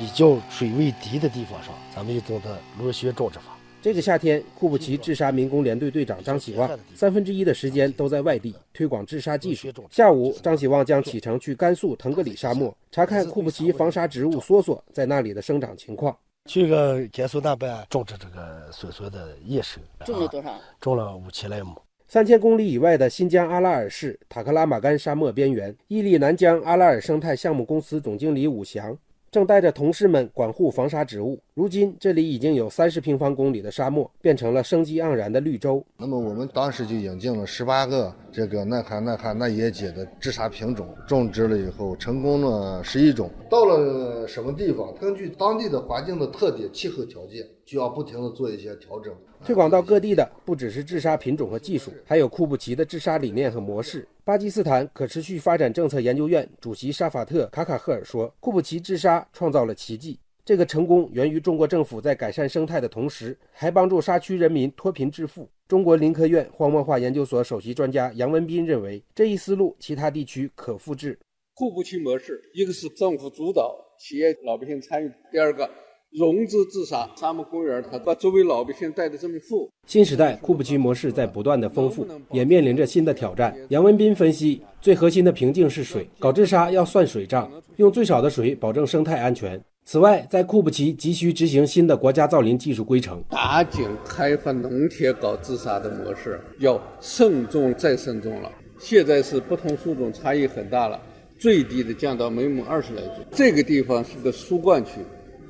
比较水位低的地方上，咱们就种的螺旋种植法。这个夏天，库布齐治沙民工连队队长张喜旺三分之一的时间都在外地推广治沙技术。下午，张喜旺将启程去甘肃腾格里沙漠查看库布齐防沙植物梭梭在那里的生长情况。去个甘肃那边种植这个梭梭的叶生，种了多少？种了五千来亩。三千公里以外的新疆阿拉尔市塔克拉玛干沙漠边缘，伊利南疆阿拉尔生态项目公司总经理武祥。正带着同事们管护防沙植物。如今，这里已经有三十平方公里的沙漠变成了生机盎然的绿洲。那么，我们当时就引进了十八个这个耐旱耐旱耐野解的治沙品种，种植了以后，成功了十一种。到了什么地方，根据当地的环境的特点、气候条件，就要不停的做一些调整。推广到各地的不只是治沙品种和技术，还有库布齐的治沙理念和模式。巴基斯坦可持续发展政策研究院主席沙法特·卡卡赫尔说：“库布齐治沙创造了奇迹，这个成功源于中国政府在改善生态的同时，还帮助沙区人民脱贫致富。”中国林科院荒漠化研究所首席专家杨文斌认为，这一思路其他地区可复制。库布齐模式，一个是政府主导，企业老百姓参与；第二个。融资自杀，沙漠公园，它把周围老百姓带的这么富。新时代库布齐模式在不断的丰富，也面临着新的挑战。杨文斌分析，最核心的瓶颈是水，搞治沙要算水账，用最少的水保证生态安全。此外，在库布齐急需执行新的国家造林技术规程，打井开发农田搞自杀的模式要慎重再慎重了。现在是不同树种差异很大了，最低的降到每亩二十来株。这个地方是个疏灌区。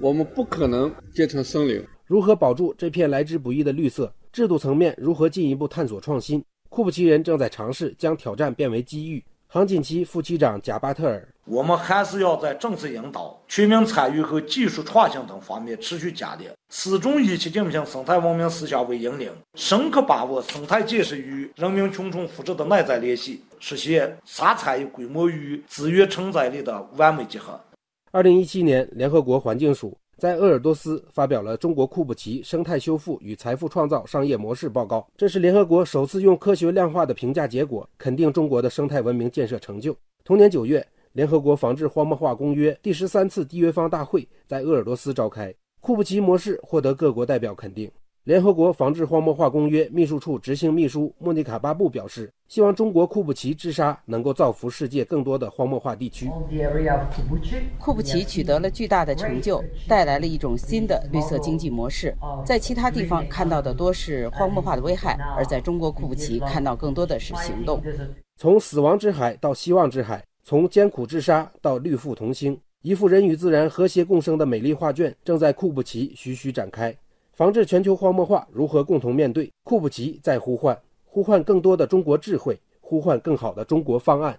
我们不可能建成森林。如何保住这片来之不易的绿色？制度层面如何进一步探索创新？库布齐人正在尝试将挑战变为机遇。杭锦旗副区长贾巴特尔：我们还是要在政策引导、全民参与和技术创新等方面持续加力，始终以习近平生态文明思想为引领，深刻把握生态建设与人民群众福祉的内在联系，实现沙产业规模与资源承载力的完美结合。二零一七年，联合国环境署在鄂尔多斯发表了《中国库布齐生态修复与财富创造商业模式报告》，这是联合国首次用科学量化的评价结果肯定中国的生态文明建设成就。同年九月，联合国防治荒漠化公约第十三次缔约方大会在鄂尔多斯召开，库布齐模式获得各国代表肯定。联合国防治荒漠化公约秘书处执行秘书莫妮卡·巴布表示，希望中国库布齐治沙能够造福世界更多的荒漠化地区。库布齐取得了巨大的成就，带来了一种新的绿色经济模式。在其他地方看到的多是荒漠化的危害，而在中国库布齐看到更多的是行动。从死亡之海到希望之海，从艰苦治沙到绿富同兴，一幅人与自然和谐共生的美丽画卷正在库布齐徐徐展开。防治全球荒漠化，如何共同面对？库布齐在呼唤，呼唤更多的中国智慧，呼唤更好的中国方案。